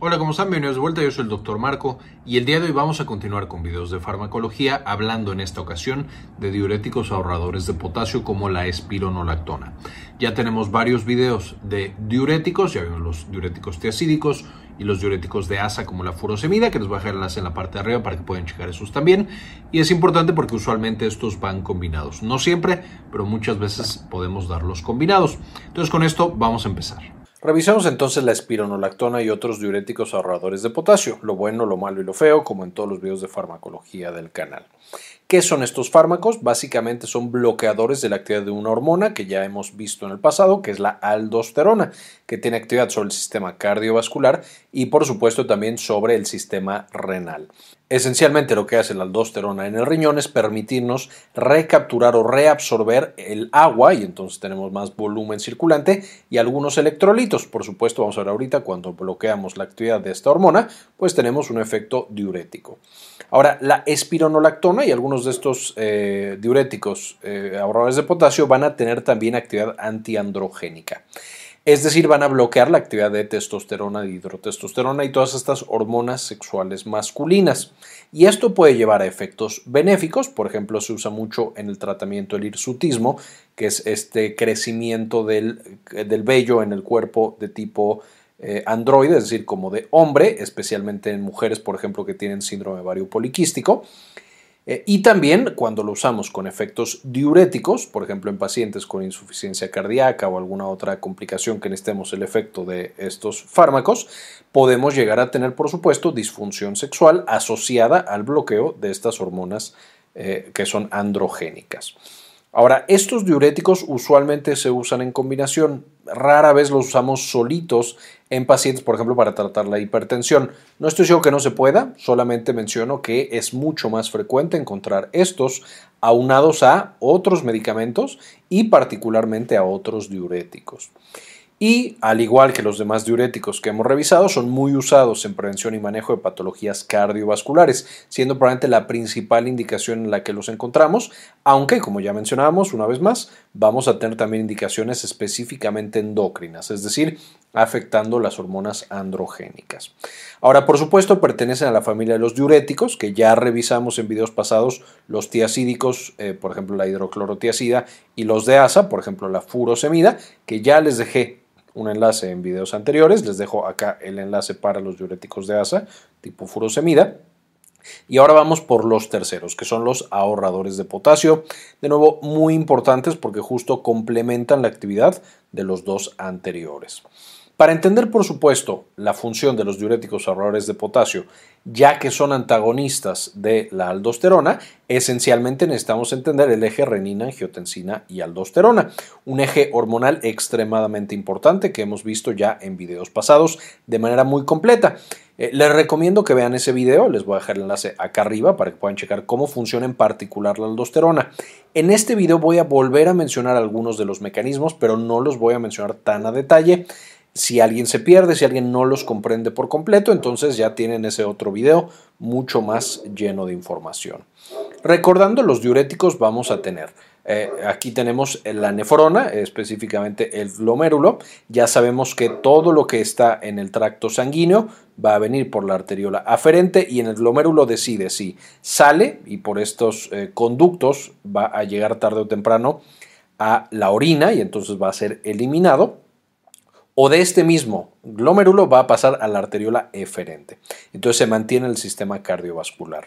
Hola, ¿cómo están? Bienvenidos de vuelta, yo soy el Dr. Marco y el día de hoy vamos a continuar con videos de farmacología hablando en esta ocasión de diuréticos ahorradores de potasio como la espironolactona. Ya tenemos varios videos de diuréticos, ya vimos los diuréticos tiacídicos y los diuréticos de asa como la furosemida, que les voy a dejar enlace en la parte de arriba para que puedan checar esos también. Y es importante porque usualmente estos van combinados. No siempre, pero muchas veces podemos darlos combinados. Entonces con esto vamos a empezar. Revisemos entonces la espironolactona y otros diuréticos ahorradores de potasio, lo bueno, lo malo y lo feo, como en todos los videos de farmacología del canal. ¿Qué son estos fármacos? Básicamente son bloqueadores de la actividad de una hormona que ya hemos visto en el pasado, que es la aldosterona, que tiene actividad sobre el sistema cardiovascular y por supuesto también sobre el sistema renal. Esencialmente lo que hace la aldosterona en el riñón es permitirnos recapturar o reabsorber el agua y entonces tenemos más volumen circulante y algunos electrolitos. Por supuesto, vamos a ver ahorita cuando bloqueamos la actividad de esta hormona, pues tenemos un efecto diurético. Ahora, la espironolactona y algunos de estos eh, diuréticos eh, ahorradores de potasio van a tener también actividad antiandrogénica. Es decir, van a bloquear la actividad de testosterona, de hidrotestosterona y todas estas hormonas sexuales masculinas. Y esto puede llevar a efectos benéficos, por ejemplo, se usa mucho en el tratamiento del hirsutismo, que es este crecimiento del, del vello en el cuerpo de tipo eh, androide, es decir, como de hombre, especialmente en mujeres, por ejemplo, que tienen síndrome vario poliquístico. Eh, y también cuando lo usamos con efectos diuréticos, por ejemplo en pacientes con insuficiencia cardíaca o alguna otra complicación que necesitemos el efecto de estos fármacos, podemos llegar a tener, por supuesto, disfunción sexual asociada al bloqueo de estas hormonas eh, que son androgénicas. Ahora, estos diuréticos usualmente se usan en combinación, rara vez los usamos solitos en pacientes, por ejemplo, para tratar la hipertensión. No estoy seguro que no se pueda, solamente menciono que es mucho más frecuente encontrar estos aunados a otros medicamentos y particularmente a otros diuréticos y, al igual que los demás diuréticos que hemos revisado, son muy usados en prevención y manejo de patologías cardiovasculares, siendo probablemente la principal indicación en la que los encontramos, aunque, como ya mencionábamos una vez más, vamos a tener también indicaciones específicamente endocrinas, es decir, afectando las hormonas androgénicas. Ahora, por supuesto, pertenecen a la familia de los diuréticos, que ya revisamos en videos pasados, los tiacídicos, eh, por ejemplo, la hidroclorotiacida, y los de asa, por ejemplo, la furosemida, que ya les dejé un enlace en videos anteriores. Les dejo acá el enlace para los diuréticos de asa tipo furosemida. Y ahora vamos por los terceros, que son los ahorradores de potasio. De nuevo, muy importantes porque justo complementan la actividad de los dos anteriores. Para entender, por supuesto, la función de los diuréticos ahorradores de potasio, ya que son antagonistas de la aldosterona, esencialmente necesitamos entender el eje renina, angiotensina y aldosterona, un eje hormonal extremadamente importante que hemos visto ya en videos pasados de manera muy completa. Eh, les recomiendo que vean ese video, les voy a dejar el enlace acá arriba para que puedan checar cómo funciona en particular la aldosterona. En este video voy a volver a mencionar algunos de los mecanismos, pero no los voy a mencionar tan a detalle. Si alguien se pierde, si alguien no los comprende por completo, entonces ya tienen ese otro video mucho más lleno de información. Recordando los diuréticos vamos a tener, eh, aquí tenemos la nefrona, específicamente el glomérulo. Ya sabemos que todo lo que está en el tracto sanguíneo va a venir por la arteriola aferente y en el glomérulo decide si sale y por estos eh, conductos va a llegar tarde o temprano a la orina y entonces va a ser eliminado o de este mismo glomérulo va a pasar a la arteriola eferente. Entonces se mantiene el sistema cardiovascular.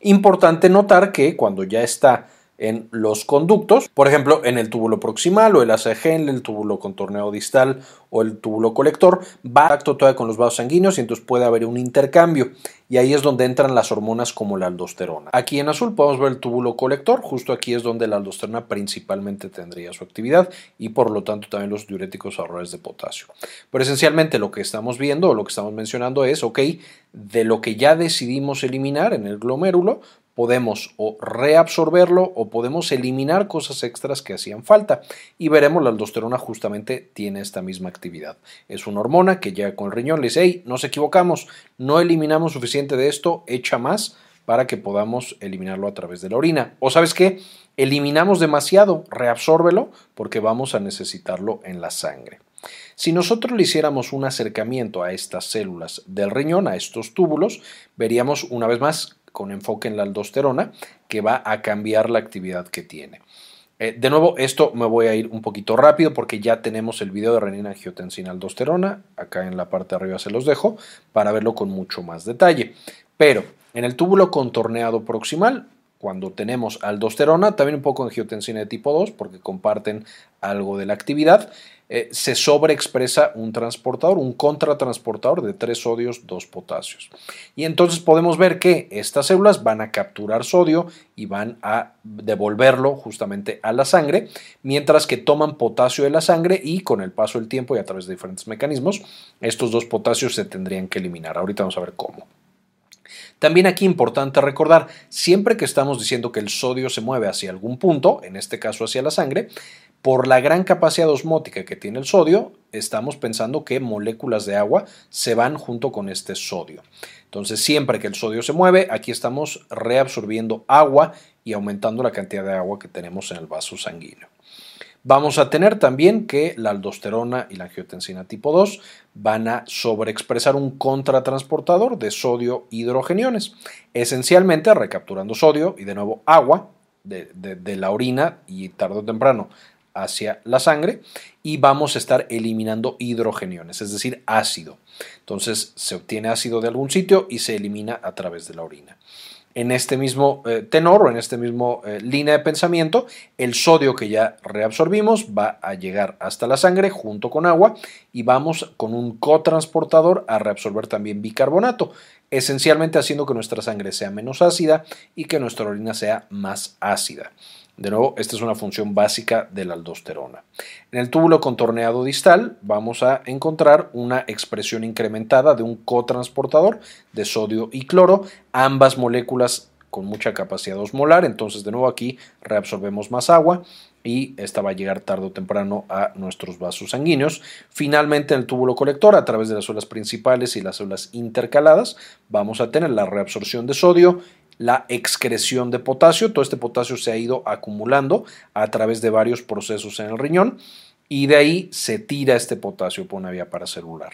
Importante notar que cuando ya está en los conductos, por ejemplo, en el túbulo proximal o el ACG, el túbulo contorneo distal o el túbulo colector, va a acto todavía con los vasos sanguíneos y entonces puede haber un intercambio y ahí es donde entran las hormonas como la aldosterona. Aquí en azul podemos ver el túbulo colector, justo aquí es donde la aldosterona principalmente tendría su actividad y por lo tanto también los diuréticos ahorradores de potasio. Pero esencialmente lo que estamos viendo o lo que estamos mencionando es, ok, de lo que ya decidimos eliminar en el glomérulo, podemos o reabsorberlo o podemos eliminar cosas extras que hacían falta. Y veremos la aldosterona justamente tiene esta misma actividad. Es una hormona que llega con el riñón, le dice, hey, nos equivocamos, no eliminamos suficiente de esto, echa más para que podamos eliminarlo a través de la orina. O sabes qué, eliminamos demasiado, reabsórbelo porque vamos a necesitarlo en la sangre. Si nosotros le hiciéramos un acercamiento a estas células del riñón, a estos túbulos, veríamos una vez más con enfoque en la aldosterona que va a cambiar la actividad que tiene. Eh, de nuevo, esto me voy a ir un poquito rápido porque ya tenemos el video de renina angiotensina aldosterona, acá en la parte de arriba se los dejo, para verlo con mucho más detalle. Pero en el túbulo contorneado proximal cuando tenemos aldosterona, también un poco angiotensina de tipo 2, porque comparten algo de la actividad, eh, se sobreexpresa un transportador, un contratransportador de 3 sodios, 2 potasios. Y entonces podemos ver que estas células van a capturar sodio y van a devolverlo justamente a la sangre, mientras que toman potasio de la sangre y con el paso del tiempo y a través de diferentes mecanismos, estos dos potasios se tendrían que eliminar. Ahorita vamos a ver cómo. También aquí importante recordar, siempre que estamos diciendo que el sodio se mueve hacia algún punto, en este caso hacia la sangre, por la gran capacidad osmótica que tiene el sodio, estamos pensando que moléculas de agua se van junto con este sodio. Entonces, siempre que el sodio se mueve, aquí estamos reabsorbiendo agua y aumentando la cantidad de agua que tenemos en el vaso sanguíneo. Vamos a tener también que la aldosterona y la angiotensina tipo 2 van a sobreexpresar un contratransportador de sodio hidrogeniones, esencialmente recapturando sodio y de nuevo agua de, de la orina y tarde o temprano hacia la sangre y vamos a estar eliminando hidrogeniones, es decir, ácido. Entonces se obtiene ácido de algún sitio y se elimina a través de la orina en este mismo eh, tenor o en este mismo eh, línea de pensamiento, el sodio que ya reabsorbimos va a llegar hasta la sangre junto con agua y vamos con un cotransportador a reabsorber también bicarbonato, esencialmente haciendo que nuestra sangre sea menos ácida y que nuestra orina sea más ácida. De nuevo, esta es una función básica de la aldosterona. En el túbulo contorneado distal vamos a encontrar una expresión incrementada de un cotransportador de sodio y cloro, ambas moléculas con mucha capacidad osmolar, entonces de nuevo aquí reabsorbemos más agua y esta va a llegar tarde o temprano a nuestros vasos sanguíneos. Finalmente, en el túbulo colector, a través de las células principales y las células intercaladas, vamos a tener la reabsorción de sodio la excreción de potasio. Todo este potasio se ha ido acumulando a través de varios procesos en el riñón y de ahí se tira este potasio por una vía paracelular.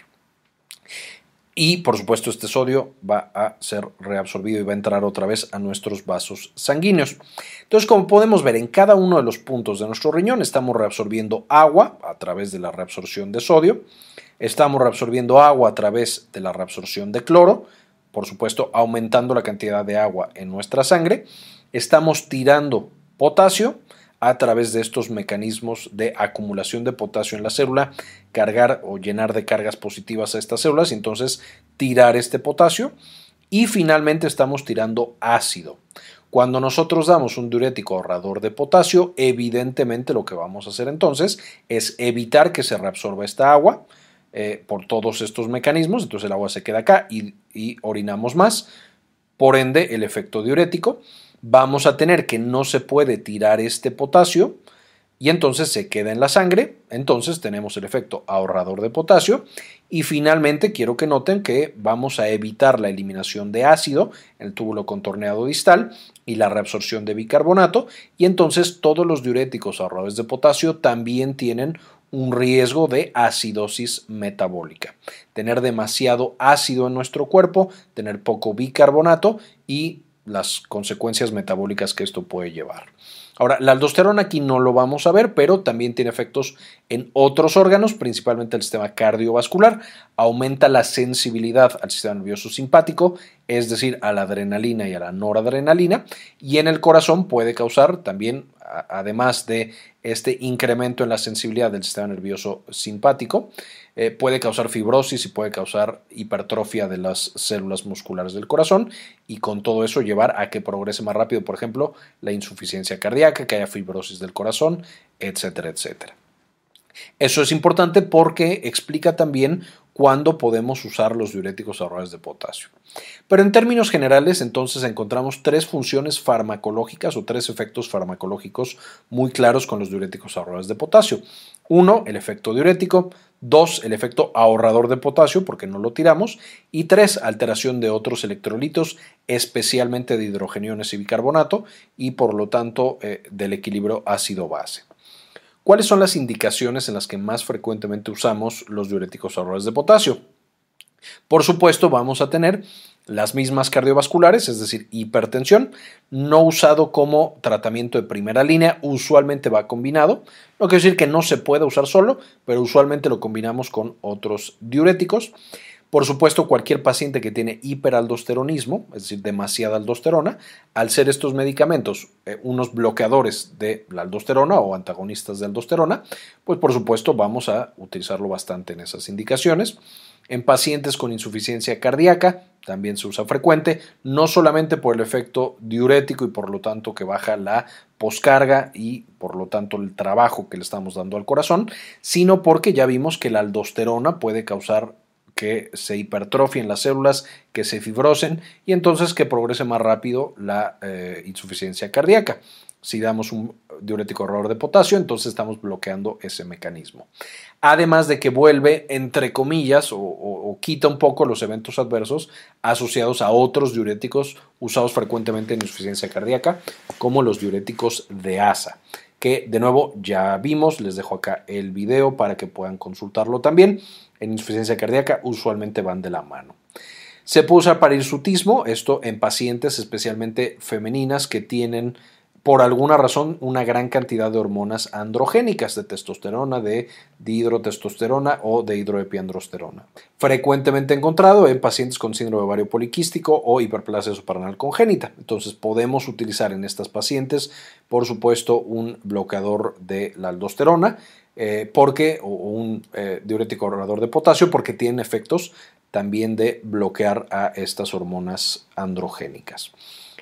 Y por supuesto este sodio va a ser reabsorbido y va a entrar otra vez a nuestros vasos sanguíneos. Entonces como podemos ver en cada uno de los puntos de nuestro riñón estamos reabsorbiendo agua a través de la reabsorción de sodio, estamos reabsorbiendo agua a través de la reabsorción de cloro, por supuesto, aumentando la cantidad de agua en nuestra sangre. Estamos tirando potasio a través de estos mecanismos de acumulación de potasio en la célula, cargar o llenar de cargas positivas a estas células y entonces tirar este potasio. Y finalmente estamos tirando ácido. Cuando nosotros damos un diurético ahorrador de potasio, evidentemente lo que vamos a hacer entonces es evitar que se reabsorba esta agua, eh, por todos estos mecanismos, entonces el agua se queda acá y, orinamos más, por ende el efecto diurético, vamos a tener que no se puede tirar este potasio y entonces se queda en la sangre, entonces tenemos el efecto ahorrador de potasio. Y finalmente quiero que noten que vamos a evitar la eliminación de ácido en el túbulo contorneado distal y la reabsorción de bicarbonato. Y entonces todos los diuréticos ahorradores de potasio también tienen un riesgo de acidosis metabólica. Tener demasiado ácido en nuestro cuerpo, tener poco bicarbonato y las consecuencias metabólicas que esto puede llevar. Ahora, la aldosterona aquí no lo vamos a ver, pero también tiene efectos en otros órganos, principalmente el sistema cardiovascular. Aumenta la sensibilidad al sistema nervioso simpático, es decir, a la adrenalina y a la noradrenalina, y en el corazón puede causar también además de este incremento en la sensibilidad del sistema nervioso simpático, eh, puede causar fibrosis y puede causar hipertrofia de las células musculares del corazón y con todo eso llevar a que progrese más rápido, por ejemplo, la insuficiencia cardíaca, que haya fibrosis del corazón, etcétera, etcétera. Eso es importante porque explica también cuándo podemos usar los diuréticos ahorradores de potasio. Pero en términos generales, entonces encontramos tres funciones farmacológicas o tres efectos farmacológicos muy claros con los diuréticos ahorradores de potasio. Uno, el efecto diurético. Dos, el efecto ahorrador de potasio, porque no lo tiramos. Y tres, alteración de otros electrolitos, especialmente de hidrogeniones y bicarbonato, y por lo tanto eh, del equilibrio ácido-base. ¿Cuáles son las indicaciones en las que más frecuentemente usamos los diuréticos ahorradores de potasio? Por supuesto, vamos a tener las mismas cardiovasculares, es decir, hipertensión, no usado como tratamiento de primera línea, usualmente va combinado. No quiere decir que no se pueda usar solo, pero usualmente lo combinamos con otros diuréticos. Por supuesto, cualquier paciente que tiene hiperaldosteronismo, es decir, demasiada aldosterona, al ser estos medicamentos eh, unos bloqueadores de la aldosterona o antagonistas de aldosterona, pues por supuesto vamos a utilizarlo bastante en esas indicaciones. En pacientes con insuficiencia cardíaca también se usa frecuente, no solamente por el efecto diurético y por lo tanto que baja la poscarga y por lo tanto el trabajo que le estamos dando al corazón, sino porque ya vimos que la aldosterona puede causar que se hipertrofien las células, que se fibrosen y entonces que progrese más rápido la eh, insuficiencia cardíaca. Si damos un diurético ahorrador de potasio, entonces estamos bloqueando ese mecanismo. Además de que vuelve, entre comillas, o, quita un poco los eventos adversos asociados a otros diuréticos usados frecuentemente en insuficiencia cardíaca, como los diuréticos de ASA que de nuevo ya vimos, les dejo acá el video para que puedan consultarlo también. En insuficiencia cardíaca usualmente van de la mano. Se puede usar para hirsutismo, esto en pacientes especialmente femeninas que tienen por alguna razón una gran cantidad de hormonas androgénicas de testosterona, de dihidrotestosterona o de hidroepiandrosterona. Frecuentemente encontrado en pacientes con síndrome ovario poliquístico o hiperplasia suprarrenal congénita. Entonces podemos utilizar en estas pacientes, por supuesto, un bloqueador de la aldosterona eh, porque, o un eh, diurético ahorrador de potasio porque tienen efectos también de bloquear a estas hormonas androgénicas.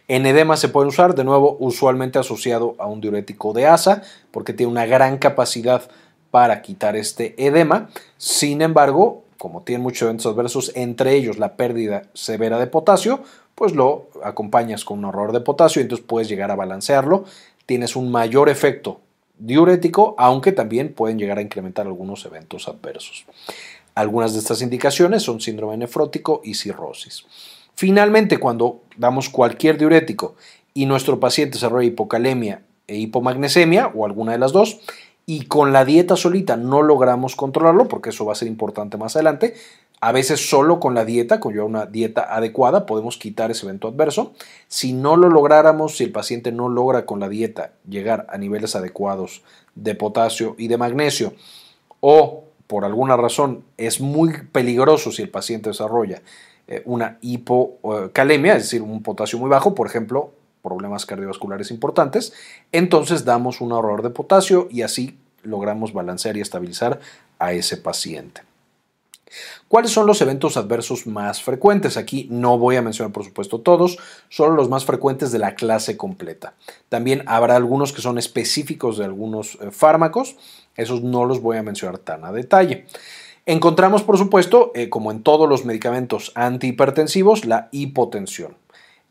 En edema se puede usar, de nuevo, usualmente asociado a un diurético de asa, porque tiene una gran capacidad para quitar este edema. Sin embargo, como tiene muchos eventos adversos, entre ellos la pérdida severa de potasio, pues lo acompañas con un ahorrador de potasio y entonces puedes llegar a balancearlo. Tienes un mayor efecto diurético, aunque también pueden llegar a incrementar algunos eventos adversos. Algunas de estas indicaciones son síndrome nefrótico y cirrosis. Finalmente, cuando damos cualquier diurético y nuestro paciente desarrolla hipocalemia e hipomagnesemia o alguna de las dos, y con la dieta solita no logramos controlarlo, porque eso va a ser importante más adelante, a veces solo con la dieta, con una dieta adecuada, podemos quitar ese evento adverso. Si no lo lográramos, si el paciente no logra con la dieta llegar a niveles adecuados de potasio y de magnesio, o por alguna razón es muy peligroso si el paciente desarrolla eh, una hipocalemia, es decir, un potasio muy bajo, por ejemplo, problemas cardiovasculares importantes, entonces damos un ahorrador de potasio y así logramos balancear y estabilizar a ese paciente. ¿Cuáles son los eventos adversos más frecuentes? Aquí no voy a mencionar, por supuesto, todos, solo los más frecuentes de la clase completa. También habrá algunos que son específicos de algunos eh, fármacos, esos no los voy a mencionar tan a detalle. Encontramos, por supuesto, eh, como en todos los medicamentos antihipertensivos, la hipotensión,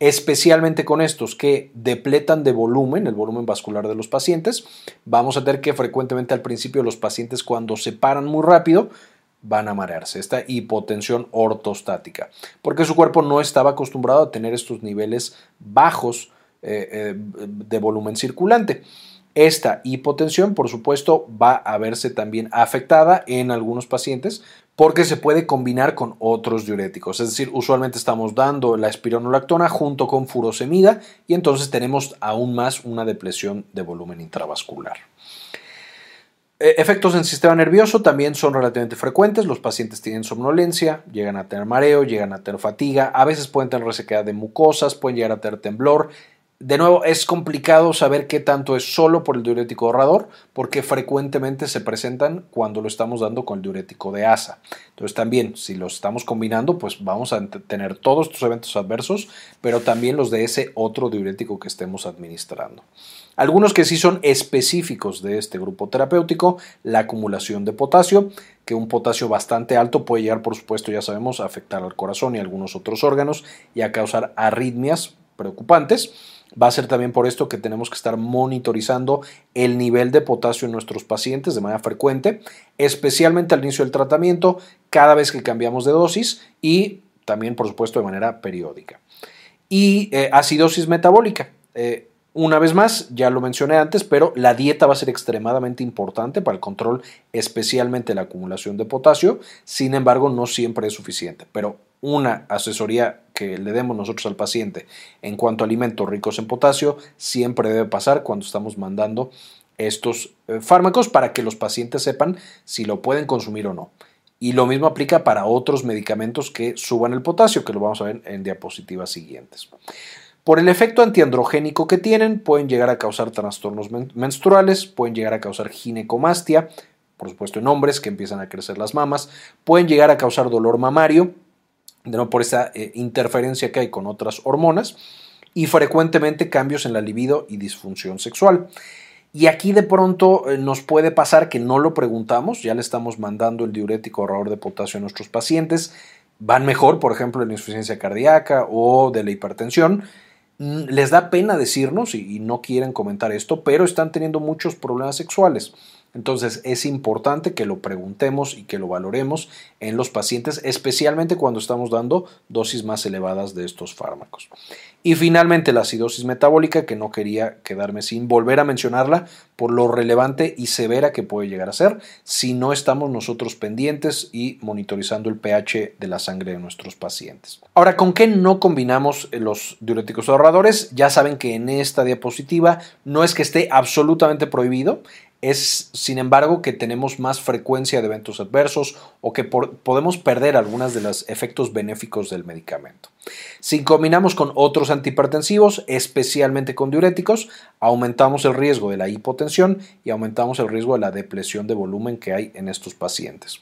especialmente con estos que depletan de volumen, el volumen vascular de los pacientes. Vamos a ver que frecuentemente al principio los pacientes cuando se paran muy rápido van a marearse, esta hipotensión ortostática, porque su cuerpo no estaba acostumbrado a tener estos niveles bajos eh, eh, de volumen circulante. Esta hipotensión, por supuesto, va a verse también afectada en algunos pacientes porque se puede combinar con otros diuréticos. Es decir, usualmente estamos dando la espironolactona junto con furosemida y entonces tenemos aún más una depresión de volumen intravascular. E, efectos en sistema nervioso también son relativamente frecuentes. Los pacientes tienen somnolencia, llegan a tener mareo, llegan a tener fatiga, a veces pueden tener resequedad de mucosas, pueden llegar a tener temblor de nuevo, es complicado saber qué tanto es solo por el diurético ahorrador, porque frecuentemente se presentan cuando lo estamos dando con el diurético de asa. Entonces, también, si los estamos combinando, pues vamos a tener todos estos eventos adversos, pero también los de ese otro diurético que estemos administrando. Algunos que sí son específicos de este grupo terapéutico, la acumulación de potasio, que un potasio bastante alto puede llegar, por supuesto, ya sabemos, a afectar al corazón y algunos otros órganos y a causar arritmias preocupantes. Va a ser también por esto que tenemos que estar monitorizando el nivel de potasio en nuestros pacientes de manera frecuente, especialmente al inicio del tratamiento, cada vez que cambiamos de dosis y también, por supuesto, de manera periódica. Y eh, acidosis metabólica. Eh, Una vez más, ya lo mencioné antes, pero la dieta va a ser extremadamente importante para el control, especialmente la acumulación de potasio. Sin embargo, no siempre es suficiente. Pero una asesoría que le demos nosotros al paciente en cuanto a alimentos ricos en potasio siempre debe pasar cuando estamos mandando estos eh, fármacos para que los pacientes sepan si lo pueden consumir o no. Y lo mismo aplica para otros medicamentos que suban el potasio, que lo vamos a ver en diapositivas siguientes. Por el efecto antiandrogénico que tienen, pueden llegar a causar trastornos menstruales, pueden llegar a causar ginecomastia, por supuesto en hombres que empiezan a crecer las mamas, pueden llegar a causar dolor mamario, no por esa eh, interferencia que hay con otras hormonas, y frecuentemente cambios en la libido y disfunción sexual. Y aquí de pronto eh, nos puede pasar que no lo preguntamos, ya le estamos mandando el diurético ahorrador de potasio a nuestros pacientes, van mejor, por ejemplo, en la insuficiencia cardíaca o de la hipertensión, Mm, les da pena decirnos y, no quieren comentar esto, pero están teniendo muchos problemas sexuales. Entonces es importante que lo preguntemos y que lo valoremos en los pacientes, especialmente cuando estamos dando dosis más elevadas de estos fármacos. Y finalmente la acidosis metabólica, que no quería quedarme sin volver a mencionarla por lo relevante y severa que puede llegar a ser si no estamos nosotros pendientes y monitorizando el pH de la sangre de nuestros pacientes. Ahora, ¿con qué no combinamos los diuréticos ahorradores? Ya saben que en esta diapositiva no es que esté absolutamente prohibido, es, sin embargo, que tenemos más frecuencia de eventos adversos o que podemos perder algunos de los efectos benéficos del medicamento. Si combinamos con otros antihipertensivos, especialmente con diuréticos, aumentamos el riesgo de la hipotensión y aumentamos el riesgo de la depresión de volumen que hay en estos pacientes.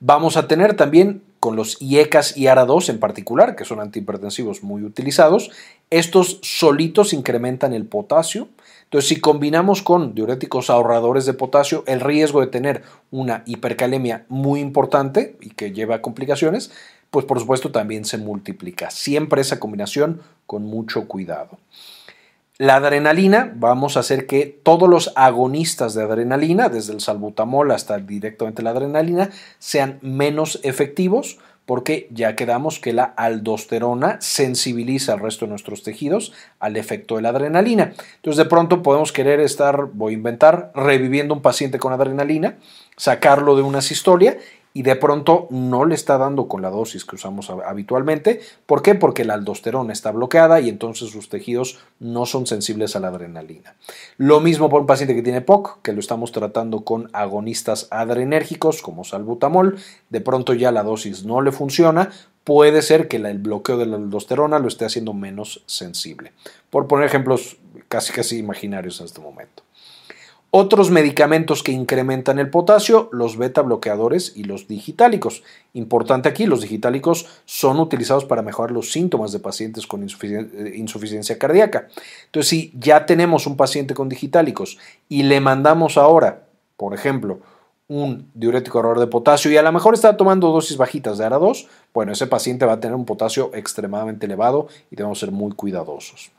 Vamos a tener también con los IECAS y ARA2 en particular, que son antihipertensivos muy utilizados, estos solitos incrementan el potasio. Entonces, si combinamos con diuréticos ahorradores de potasio, el riesgo de tener una hipercalemia muy importante y que lleva a complicaciones, pues por supuesto también se multiplica. Siempre esa combinación con mucho cuidado. La adrenalina, vamos a hacer que todos los agonistas de adrenalina, desde el salbutamol hasta directamente la adrenalina, sean menos efectivos porque ya quedamos que la aldosterona sensibiliza al resto de nuestros tejidos al efecto de la adrenalina. Entonces de pronto podemos querer estar, voy a inventar, reviviendo un paciente con adrenalina, sacarlo de una sistolia y de pronto no le está dando con la dosis que usamos habitualmente. ¿Por qué? Porque la aldosterona está bloqueada y entonces sus tejidos no son sensibles a la adrenalina. Lo mismo por un paciente que tiene POC, que lo estamos tratando con agonistas adrenérgicos como salbutamol, de pronto ya la dosis no le funciona, puede ser que el bloqueo de la aldosterona lo esté haciendo menos sensible. Por poner ejemplos casi casi imaginarios en este momento. Otros medicamentos que incrementan el potasio, los beta bloqueadores y los digitálicos. Importante aquí, los digitálicos son utilizados para mejorar los síntomas de pacientes con eh, insuficiencia, cardíaca. Entonces, si ya tenemos un paciente con digitálicos y le mandamos ahora, por ejemplo, un diurético ahorrador de potasio y a lo mejor está tomando dosis bajitas de ARA2, bueno, ese paciente va a tener un potasio extremadamente elevado y debemos ser muy cuidadosos.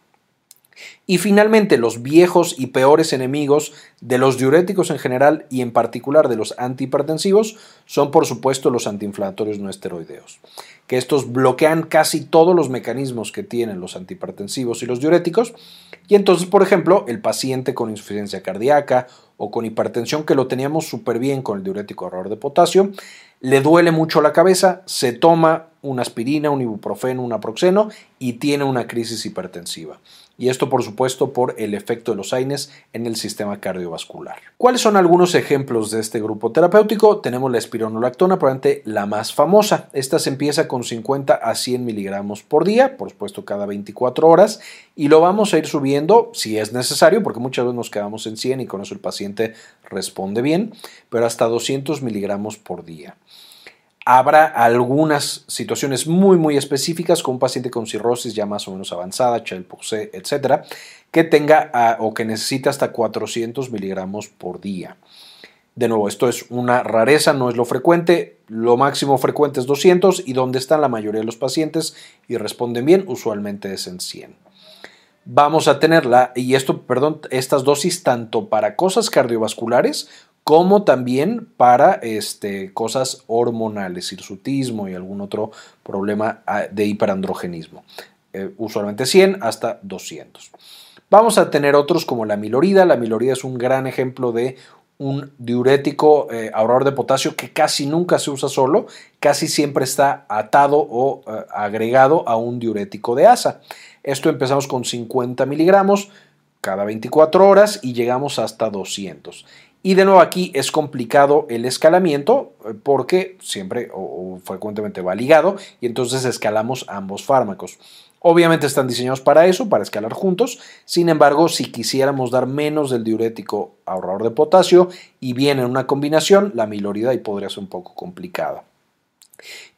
Y finalmente, los viejos y peores enemigos de los diuréticos en general y en particular de los antihipertensivos son por supuesto los antiinflamatorios no esteroideos, que estos bloquean casi todos los mecanismos que tienen los antihipertensivos y los diuréticos. Y entonces, por ejemplo, el paciente con insuficiencia cardíaca o con hipertensión que lo teníamos súper bien con el diurético ahorrador de potasio, le duele mucho la cabeza, se toma una aspirina, un ibuprofeno, un aproxeno y tiene una crisis hipertensiva y esto por supuesto por el efecto de los AINES en el sistema cardiovascular. ¿Cuáles son algunos ejemplos de este grupo terapéutico? Tenemos la espironolactona, probablemente la más famosa. Esta se empieza con 50 a 100 miligramos por día, por supuesto cada 24 horas, y lo vamos a ir subiendo si es necesario, porque muchas veces nos quedamos en 100 y con eso el paciente responde bien, pero hasta 200 miligramos por día habrá algunas situaciones muy muy específicas con un paciente con cirrosis ya más o menos avanzada, Chelpoxé, etcétera, que tenga ah, o que necesite hasta 400 miligramos por día. De nuevo, esto es una rareza, no es lo frecuente. Lo máximo frecuente es 200 y donde están la mayoría de los pacientes y responden bien, usualmente es en 100. Vamos a tenerla, y esto, perdón, estas dosis tanto para cosas cardiovasculares como también para este, cosas hormonales, hirsutismo y algún otro problema ah, de hiperandrogenismo. Eh, usualmente 100 hasta 200. Vamos a tener otros como la milorida. La milorida es un gran ejemplo de un diurético eh, ahorrador de potasio que casi nunca se usa solo, casi siempre está atado o eh, agregado a un diurético de asa. Esto empezamos con 50 miligramos cada 24 horas y llegamos hasta 200. Y de nuevo aquí es complicado el escalamiento eh, porque siempre o, frecuentemente va ligado y entonces escalamos ambos fármacos. Obviamente están diseñados para eso, para escalar juntos. Sin embargo, si quisiéramos dar menos del diurético ahorrador de potasio y bien en una combinación, la milorida y podría ser un poco complicada.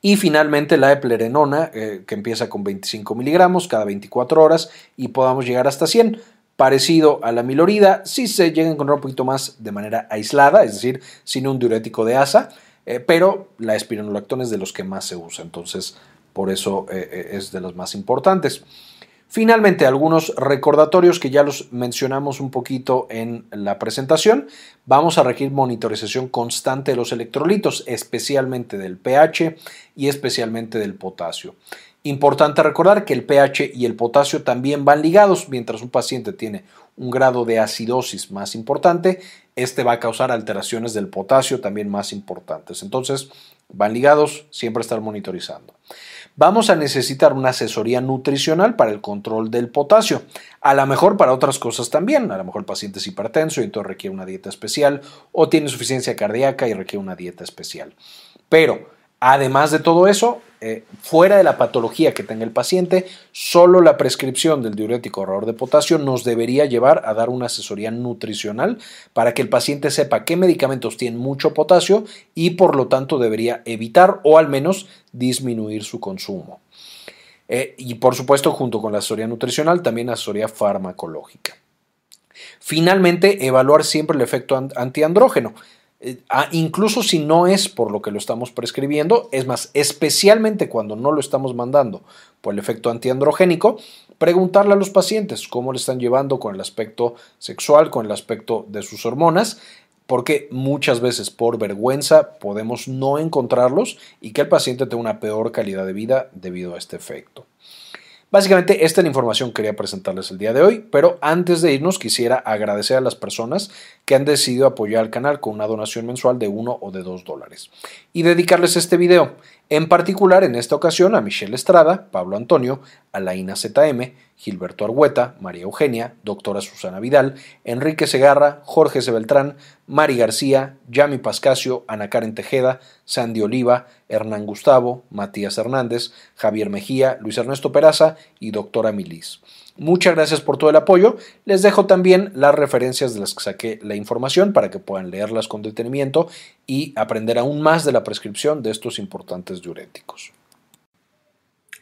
Y finalmente la eplerenona, eh, que empieza con 25 miligramos cada 24 horas y podamos llegar hasta 100 parecido a la milorida, si se llega a encontrar un poquito más de manera aislada, es decir, sin un diurético de asa, eh, pero la espironolactona es de los que más se usa, entonces por eso eh, eh, es de los más importantes. Finalmente, algunos recordatorios que ya los mencionamos un poquito en la presentación. Vamos a requerir monitorización constante de los electrolitos, especialmente del pH y especialmente del potasio. Importante recordar que el pH y el potasio también van ligados. Mientras un paciente tiene un grado de acidosis más importante, este va a causar alteraciones del potasio también más importantes. Entonces, van ligados, siempre estar monitorizando. Vamos a necesitar una asesoría nutricional para el control del potasio. A lo mejor para otras cosas también. A lo mejor el paciente es hipertenso y entonces requiere una dieta especial o tiene suficiencia cardíaca y requiere una dieta especial. Pero Además de todo eso, eh, fuera de la patología que tenga el paciente, solo la prescripción del diurético ahorrador de potasio nos debería llevar a dar una asesoría nutricional para que el paciente sepa qué medicamentos tienen mucho potasio y por lo tanto debería evitar o al menos disminuir su consumo. Eh, y por supuesto, junto con la asesoría nutricional, también asesoría farmacológica. Finalmente, evaluar siempre el efecto antiandrógeno. Eh, ah, incluso si no es por lo que lo estamos prescribiendo, es más, especialmente cuando no lo estamos mandando por el efecto antiandrogénico, preguntarle a los pacientes cómo le están llevando con el aspecto sexual, con el aspecto de sus hormonas, porque muchas veces por vergüenza podemos no encontrarlos y que el paciente tenga una peor calidad de vida debido a este efecto. Básicamente esta es la información que quería presentarles el día de hoy, pero antes de irnos quisiera agradecer a las personas que han decidido apoyar al canal con una donación mensual de 1 o de 2 dólares. Y dedicarles este video, en particular en esta ocasión a Michelle Estrada, Pablo Antonio, Alaina ZM, Gilberto Argueta, María Eugenia, doctora Susana Vidal, Enrique Segarra, Jorge C. Beltrán, Mari García, Yami Pascasio, Ana Karen Tejeda, Sandy Oliva, Hernán Gustavo, Matías Hernández, Javier Mejía, Luis Ernesto Peraza y doctora Milis. Muchas gracias por todo el apoyo. Les dejo también las referencias de las que saqué la información para que puedan leerlas con detenimiento y aprender aún más de la prescripción de estos importantes diuréticos.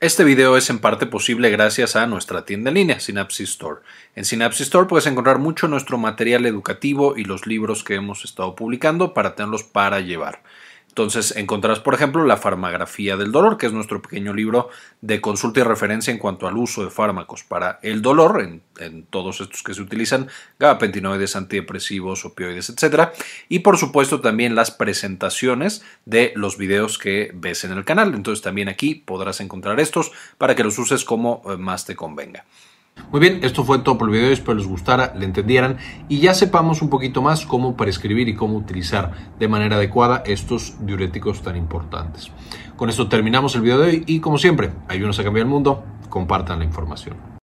Este video es en parte posible gracias a nuestra tienda en línea, Synapsis Store. En Synapsis Store puedes encontrar mucho nuestro material educativo y los libros que hemos estado publicando para tenerlos para llevar. Entonces encontrarás, por ejemplo, la farmagrafía del dolor, que es nuestro pequeño libro de consulta y referencia en cuanto al uso de fármacos para el dolor, en, todos estos que se utilizan, gabapentinoides, antidepresivos, opioides, etc. Y por supuesto también las presentaciones de los videos que ves en el canal. Entonces también aquí podrás encontrar estos para que los uses como eh, más te convenga. Muy bien, esto fue todo por el video, espero les gustara, le entendieran y ya sepamos un poquito más cómo prescribir y cómo utilizar de manera adecuada estos diuréticos tan importantes. Con esto terminamos el video de hoy y como siempre, ayúdenos a cambiar el mundo, compartan la información.